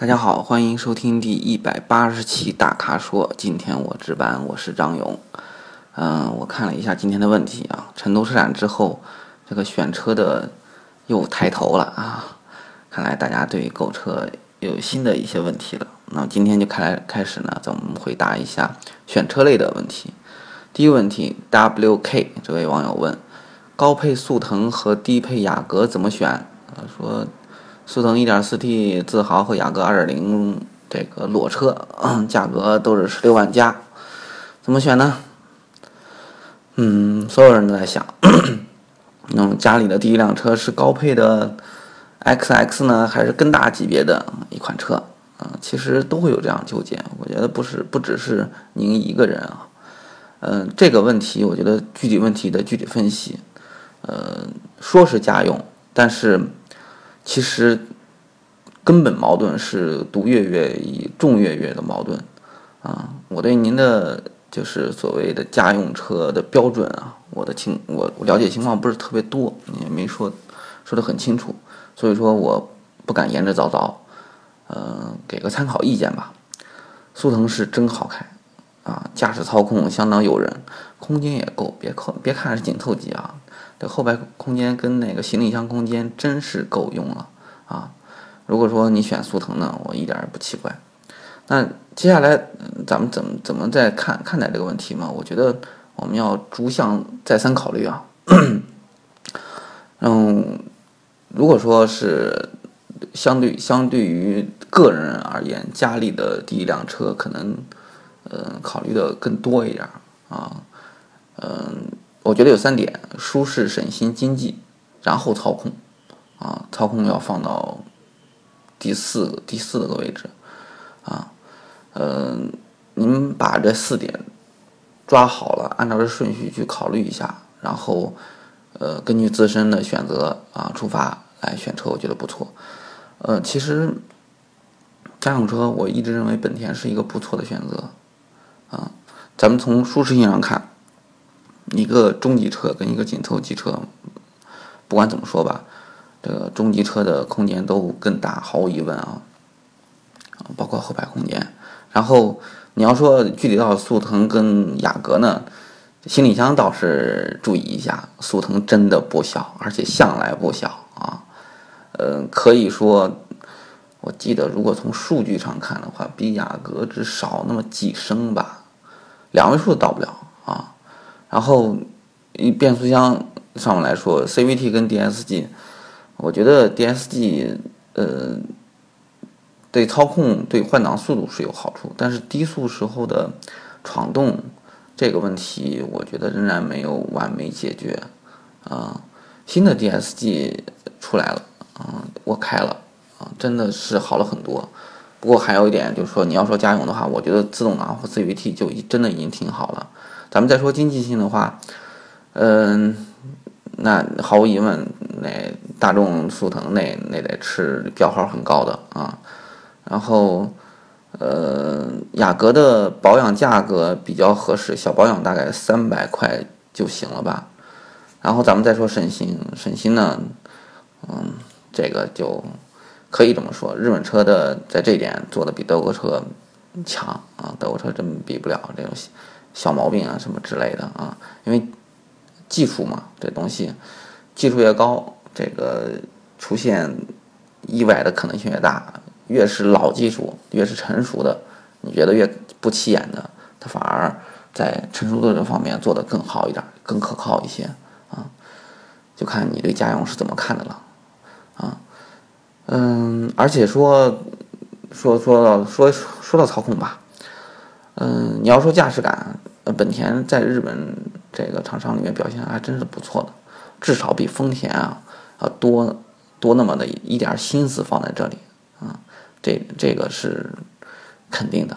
大家好，欢迎收听第一百八十期大咖说。今天我值班，我是张勇。嗯，我看了一下今天的问题啊，成都车展之后，这个选车的又抬头了啊。看来大家对购车有新的一些问题了。那今天就开开始呢，咱们回答一下选车类的问题。第一个问题，WK 这位网友问：高配速腾和低配雅阁怎么选？说。速腾 1.4T、自豪和雅阁2.0这个裸车，价格都是十六万加，怎么选呢？嗯，所有人都在想，那么家里的第一辆车是高配的 XX 呢，还是更大级别的一款车？啊，其实都会有这样纠结。我觉得不是，不只是您一个人啊。嗯，这个问题，我觉得具体问题的具体分析，呃，说是家用，但是。其实，根本矛盾是独月月与众月月的矛盾，啊，我对您的就是所谓的家用车的标准啊，我的情我了解情况不是特别多，你也没说说的很清楚，所以说我不敢言之凿凿，呃，给个参考意见吧。速腾是真好开，啊，驾驶操控相当诱人，空间也够，别看别看是紧凑级啊。这后排空间跟那个行李箱空间真是够用了啊！如果说你选速腾呢，我一点也不奇怪。那接下来咱们怎么怎么再看看待这个问题嘛？我觉得我们要逐项再三考虑啊。嗯，如果说是相对相对于个人而言，家里的第一辆车可能呃考虑的更多一点啊，嗯。我觉得有三点：舒适、省心、经济，然后操控，啊，操控要放到第四第四个位置，啊，嗯，您把这四点抓好了，按照这顺序去考虑一下，然后，呃，根据自身的选择啊出发来选车，我觉得不错。呃，其实家用车我一直认为本田是一个不错的选择，啊，咱们从舒适性上看。一个中级车跟一个紧凑级车，不管怎么说吧，这个中级车的空间都更大，毫无疑问啊，包括后排空间。然后你要说具体到速腾跟雅阁呢，行李箱倒是注意一下，速腾真的不小，而且向来不小啊。嗯，可以说，我记得如果从数据上看的话，比雅阁只少那么几升吧，两位数都到不了啊。然后，以变速箱上面来说，CVT 跟 DSG，我觉得 DSG 呃对操控、对换挡速度是有好处，但是低速时候的闯动这个问题，我觉得仍然没有完美解决啊。新的 DSG 出来了啊，我开了啊，真的是好了很多。不过还有一点就是说，你要说家用的话，我觉得自动挡或 CVT 就真的已经挺好了。咱们再说经济性的话，嗯，那毫无疑问，那大众速腾那那得是标号很高的啊。然后，呃，雅阁的保养价格比较合适，小保养大概三百块就行了吧。然后咱们再说省心，省心呢，嗯，这个就可以这么说，日本车的在这点做的比德国车强啊，德国车真比不了这东西。小毛病啊，什么之类的啊，因为技术嘛，这东西技术越高，这个出现意外的可能性越大。越是老技术，越是成熟的，你觉得越不起眼的，它反而在成熟度这方面做得更好一点，更可靠一些啊。就看你对家用是怎么看的了啊。嗯，而且说说说到说说到操控吧。嗯，你要说驾驶感，本田在日本这个厂商里面表现还真是不错的，至少比丰田啊要多多那么的一点心思放在这里啊，这这个是肯定的。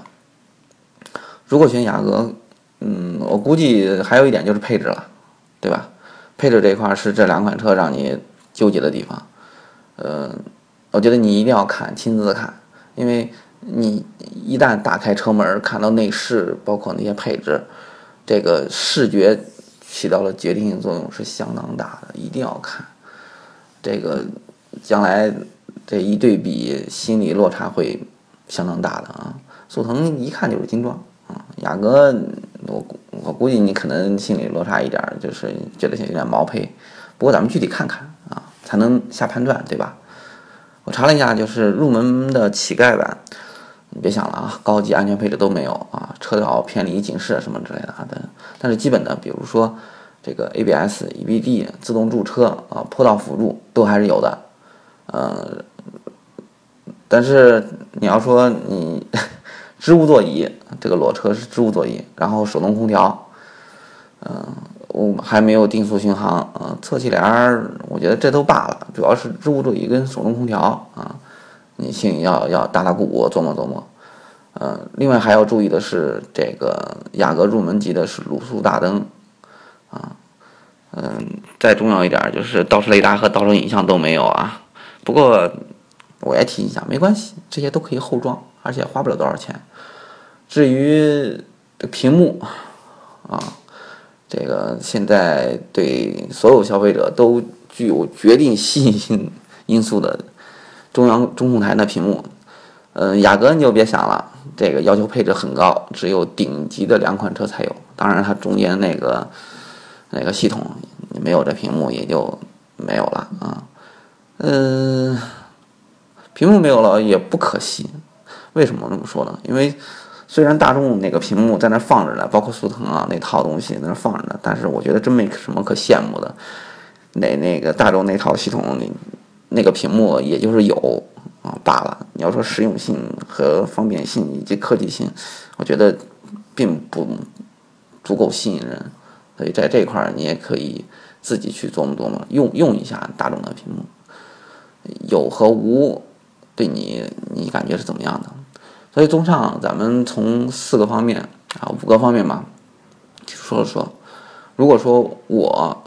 如果选雅阁，嗯，我估计还有一点就是配置了，对吧？配置这一块是这两款车让你纠结的地方。呃，我觉得你一定要看，亲自看，因为。你一旦打开车门，看到内饰，包括那些配置，这个视觉起到了决定性作用，是相当大的，一定要看。这个将来这一对比，心理落差会相当大的啊。速腾一看就是精装啊，雅阁我我估计你可能心理落差一点，就是觉得有点毛坯。不过咱们具体看看啊，才能下判断，对吧？我查了一下，就是入门的乞丐版，你别想了啊，高级安全配置都没有啊，车道偏离警示什么之类的啊的，但是基本的，比如说。这个 ABS、EBD、自动驻车啊、坡道辅助都还是有的，呃，但是你要说你织物座椅，这个裸车是织物座椅，然后手动空调，嗯，我还没有定速巡航，呃，侧气帘儿，我觉得这都罢了，主要是织物座椅跟手动空调啊，你心里要要打打鼓，琢磨琢磨，呃，另外还要注意的是，这个雅阁入门级的是卤素大灯。啊，嗯，再重要一点就是倒车雷达和倒车影像都没有啊。不过我也提一下，没关系，这些都可以后装，而且花不了多少钱。至于屏幕啊，这个现在对所有消费者都具有决定吸引性因素的中央中控台的屏幕，嗯，雅阁你就别想了，这个要求配置很高，只有顶级的两款车才有。当然，它中间那个。那个系统没有这屏幕也就没有了啊，嗯，屏幕没有了也不可惜，为什么这么说呢？因为虽然大众那个屏幕在那放着呢，包括速腾啊那套东西在那放着呢，但是我觉得真没什么可羡慕的。那那个大众那套系统，你那个屏幕也就是有啊罢了。你要说实用性和方便性以及科技性，我觉得并不足够吸引人。所以在这块儿，你也可以自己去琢磨琢磨，用用一下大众的屏幕，有和无，对你你感觉是怎么样的？所以综上，咱们从四个方面啊，五个方面吧，说了说。如果说我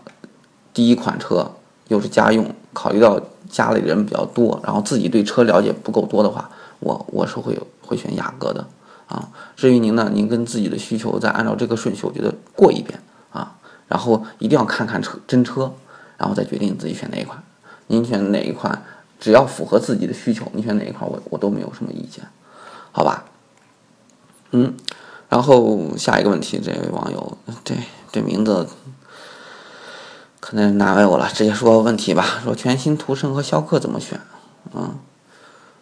第一款车又是家用，考虑到家里人比较多，然后自己对车了解不够多的话，我我是会会选雅阁的啊。至于您呢，您跟自己的需求再按照这个顺序，我觉得过一遍啊。然后一定要看看车真车，然后再决定自己选哪一款。您选哪一款，只要符合自己的需求，你选哪一款，我我都没有什么意见，好吧？嗯，然后下一个问题，这位网友，这这名字可能难为我了，直接说问题吧。说全新途胜和逍客怎么选？嗯，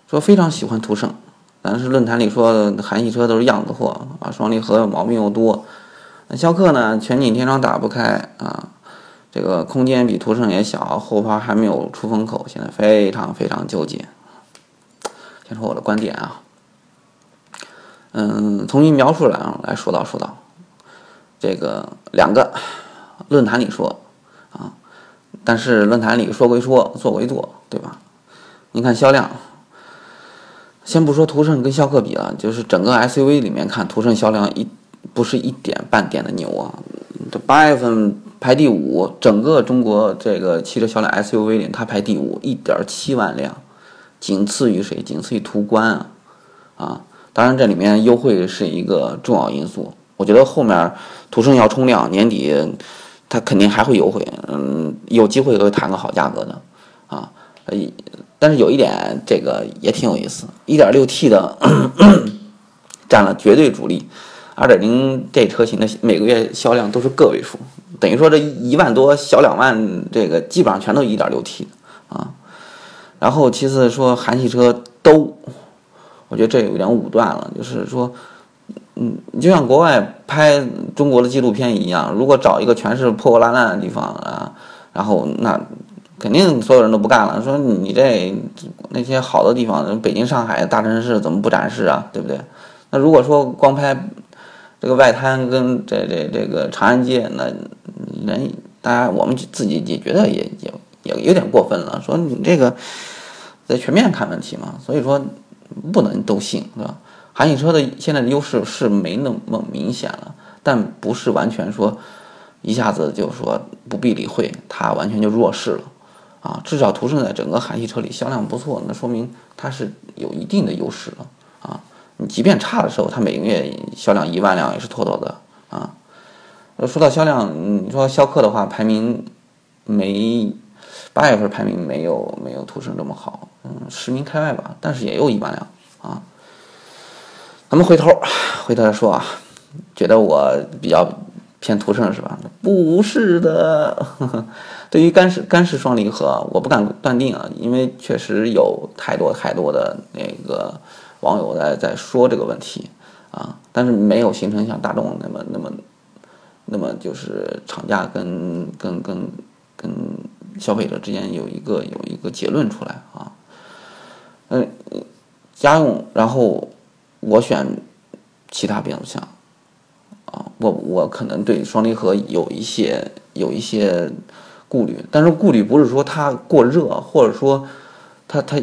说非常喜欢途胜，但是论坛里说韩系车都是样子货啊，双离合有毛病又多。那逍客呢，全景天窗打不开啊，这个空间比途胜也小，后排还没有出风口，现在非常非常纠结。先说我的观点啊，嗯，从您描述来来说道说道，这个两个论坛里说，但是论坛里说归说，做归做，对吧？您看销量，先不说途胜跟逍客比了，就是整个 SUV 里面看，途胜销量一。不是一点半点的牛啊！这八月份排第五，整个中国这个汽车销量 SUV 里，它排第五，一点七万辆，仅次于谁？仅次于途观啊！啊，当然这里面优惠是一个重要因素。我觉得后面途胜要冲量，年底它肯定还会优惠，嗯，有机会会谈个好价格的啊。呃，但是有一点，这个也挺有意思，一点六 T 的 占了绝对主力。二点零这车型的每个月销量都是个位数，等于说这一万多小两万，这个基本上全都一点六 T 的啊。然后其次说韩系车都，我觉得这有点武断了，就是说，嗯，就像国外拍中国的纪录片一样，如果找一个全是破破烂烂的地方啊，然后那肯定所有人都不干了，说你这那些好的地方，北京、上海大城市怎么不展示啊？对不对？那如果说光拍。这个外滩跟这这这个长安街，那人大家我们自己也觉得也也也有点过分了。说你这个在全面看问题嘛，所以说不能都信，是吧？韩系车的现在的优势是没那么明显了，但不是完全说一下子就说不必理会，它完全就弱势了啊。至少途胜在整个韩系车里销量不错，那说明它是有一定的优势了啊。你即便差的时候，它每个月销量一万辆也是妥妥的啊。说到销量，你说逍客的话，排名没八月份排名没有没有途胜这么好嗯，十名开外吧，但是也有一万辆啊。咱们回头回头来说啊，觉得我比较偏途胜是吧？不是的，对于干式干式双离合，我不敢断定啊，因为确实有太多太多的那个网友在在说这个问题啊，但是没有形成像大众那么那么那么就是厂家跟跟跟跟消费者之间有一个有一个结论出来啊。嗯，家用，然后我选其他变速箱，啊，我我可能对双离合有一些有一些顾虑，但是顾虑不是说它过热，或者说它它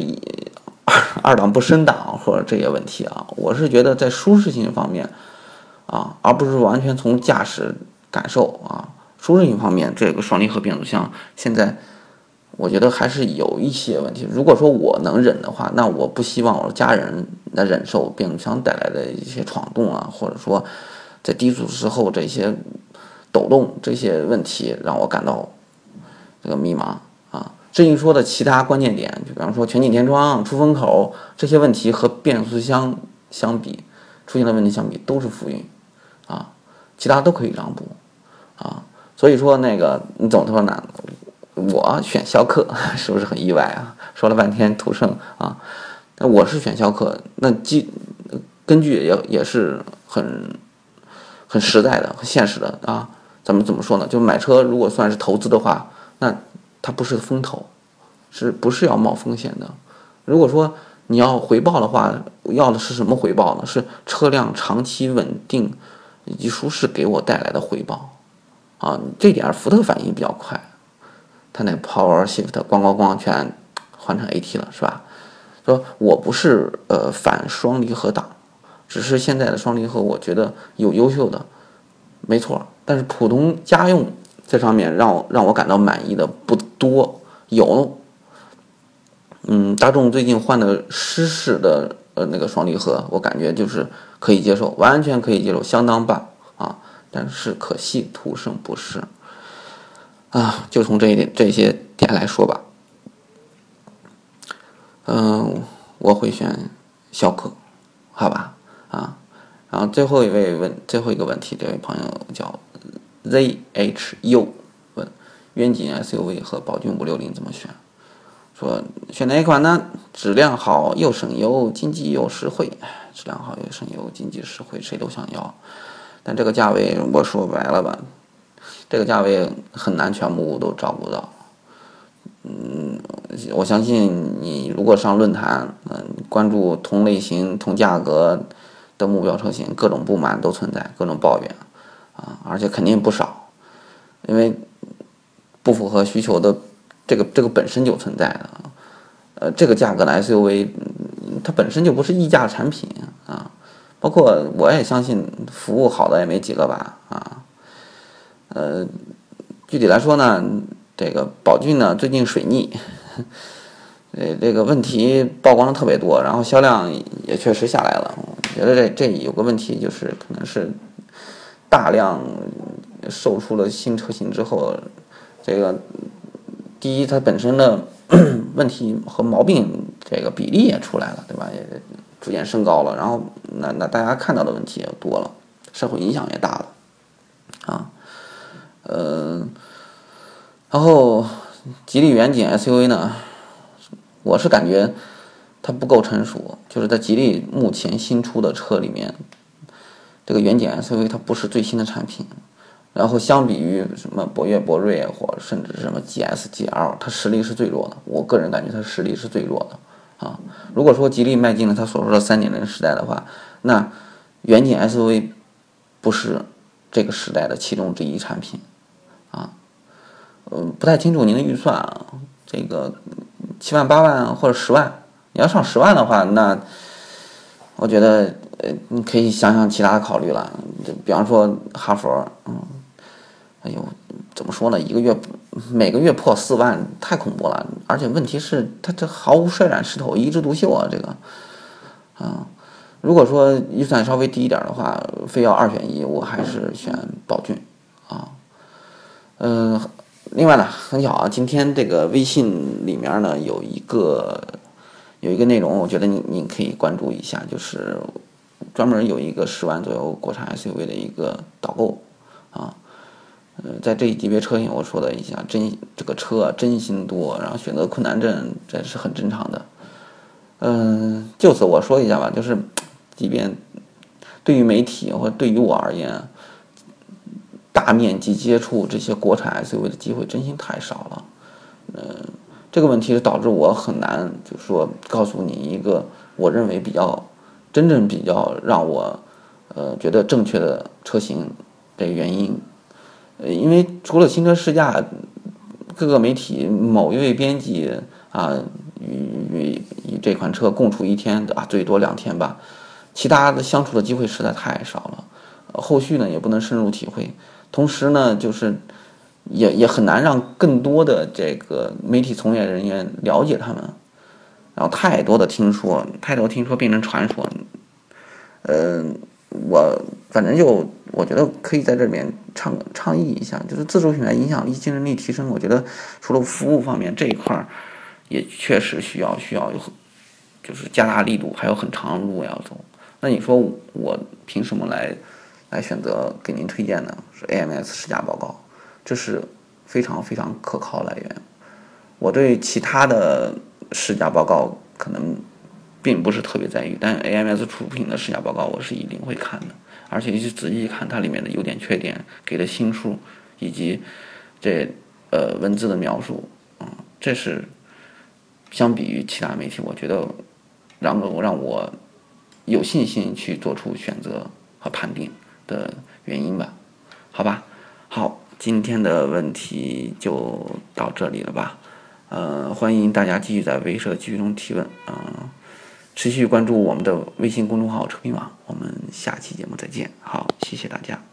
二二档不升档或者这些问题啊，我是觉得在舒适性方面啊，而不是完全从驾驶感受啊，舒适性方面，这个双离合变速箱现在。我觉得还是有一些问题。如果说我能忍的话，那我不希望我的家人来忍受变速箱带来的一些闯动啊，或者说在低速时候这些抖动这些问题，让我感到这个迷茫啊。至于说的其他关键点，就比方说全景天窗、出风口这些问题和变速箱相比出现的问题相比都是浮云啊，其他都可以让步啊。所以说那个你总的说呢？我选逍客 是不是很意外啊？说了半天途胜啊，那我是选逍客，那基根据也也是很很实在的、很现实的啊。咱们怎么说呢？就买车如果算是投资的话，那它不是风投，是不是要冒风险的？如果说你要回报的话，要的是什么回报呢？是车辆长期稳定以及舒适给我带来的回报啊。这点福特反应比较快。它那 Power Shift 咣咣咣全换成 AT 了，是吧？说我不是呃反双离合党，只是现在的双离合我觉得有优秀的，没错。但是普通家用这上面让我让我感到满意的不多。有，嗯，大众最近换的湿式的呃那个双离合，我感觉就是可以接受，完全可以接受，相当棒啊。但是可惜途胜不是。啊，就从这一点这些点来说吧。嗯，我会选逍客，好吧？啊，然后最后一位问最后一个问题，这位朋友叫 zhu 问：远景 SUV 和宝骏五六零怎么选？说选哪一款呢？质量好又省油，经济又实惠。质量好又省油，经济实惠，谁都想要。但这个价位，我说白了吧。这个价位很难全部都照顾到，嗯，我相信你如果上论坛，嗯，关注同类型、同价格的目标车型，各种不满都存在，各种抱怨，啊，而且肯定不少，因为不符合需求的这个这个本身就存在的，呃，这个价格的 SUV，它本身就不是溢价产品啊，包括我也相信服务好的也没几个吧，啊。呃，具体来说呢，这个宝骏呢最近水逆，呃，这个问题曝光的特别多，然后销量也确实下来了。我觉得这这有个问题就是可能是大量售出了新车型之后，这个第一它本身的 问题和毛病这个比例也出来了，对吧？也逐渐升高了，然后那那大家看到的问题也多了，社会影响也大了，啊。呃，然后吉利远景 SUV 呢，我是感觉它不够成熟，就是在吉利目前新出的车里面，这个远景 SUV 它不是最新的产品，然后相比于什么博越、博瑞或甚至什么 GS、GL，它实力是最弱的。我个人感觉它实力是最弱的啊。如果说吉利迈进了它所说的三点零时代的话，那远景 SUV 不是这个时代的其中之一产品。啊，嗯，不太清楚您的预算啊，这个七万八万或者十万，你要上十万的话，那我觉得呃，你可以想想其他的考虑了，就比方说哈佛，嗯，哎呦，怎么说呢？一个月每个月破四万，太恐怖了，而且问题是它这毫无摔染势头，一枝独秀啊，这个，啊，如果说预算稍微低一点的话，非要二选一，我还是选宝骏，啊。嗯，另外呢，很巧啊，今天这个微信里面呢有一个有一个内容，我觉得你你可以关注一下，就是专门有一个十万左右国产 SUV 的一个导购啊。呃，在这一级别车型，我说了一下，真这个车真心多，然后选择困难症，这是很正常的。嗯，就此我说一下吧，就是，即便对于媒体或对于我而言，大面积接触这些国产 SUV 的机会真心太少了。嗯，这个问题是导致我很难，就说告诉你一个我认为比较真正比较让我呃觉得正确的车型的原因。呃，因为除了新车试驾，各个媒体某一位编辑啊，与与与这款车共处一天啊，最多两天吧，其他的相处的机会实在太少了。后续呢也不能深入体会，同时呢就是也也很难让更多的这个媒体从业人员了解他们，然后太多的听说，太多听说变成传说，嗯。我反正就我觉得可以在这里面倡倡议一下，就是自主品牌影响力、竞争力提升。我觉得除了服务方面这一块儿，也确实需要需要有，就是加大力度，还有很长的路要走。那你说我凭什么来来选择给您推荐的？是 AMS 试驾报告，这是非常非常可靠来源。我对其他的试驾报告可能。并不是特别在意，但 AMS 出品的试驾报告我是一定会看的，而且去仔细看它里面的优点、缺点、给的星数以及这呃文字的描述，嗯，这是相比于其他媒体，我觉得让让我有信心去做出选择和判定的原因吧？好吧，好，今天的问题就到这里了吧？呃，欢迎大家继续在微社区中提问，嗯。持续关注我们的微信公众号“车评网”，我们下期节目再见。好，谢谢大家。